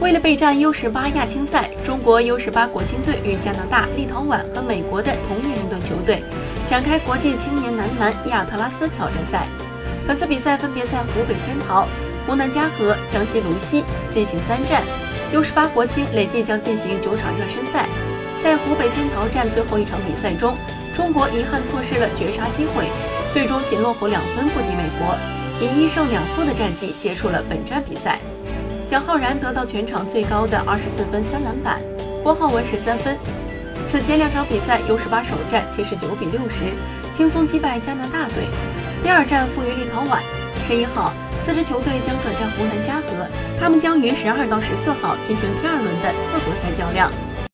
为了备战 U 十八亚青赛，中国 U 十八国青队与加拿大、立陶宛和美国的同年龄段球队展开国际青年男篮亚特拉斯挑战赛。本次比赛分别在湖北仙桃、湖南嘉禾、江西鲁西进行三战。U 十八国青累计将进行九场热身赛。在湖北仙桃站最后一场比赛中，中国遗憾错失了绝杀机会，最终仅落后两分不敌美国，以一胜两负的战绩结束了本站比赛。蒋浩然得到全场最高的二十四分三篮板，郭浩文十三分。此前两场比赛，U 十八首战七十九比六十轻松击败加拿大队，第二战负于立陶宛。十一号，四支球队将转战湖南嘉禾，他们将于十二到十四号进行第二轮的四国赛较量。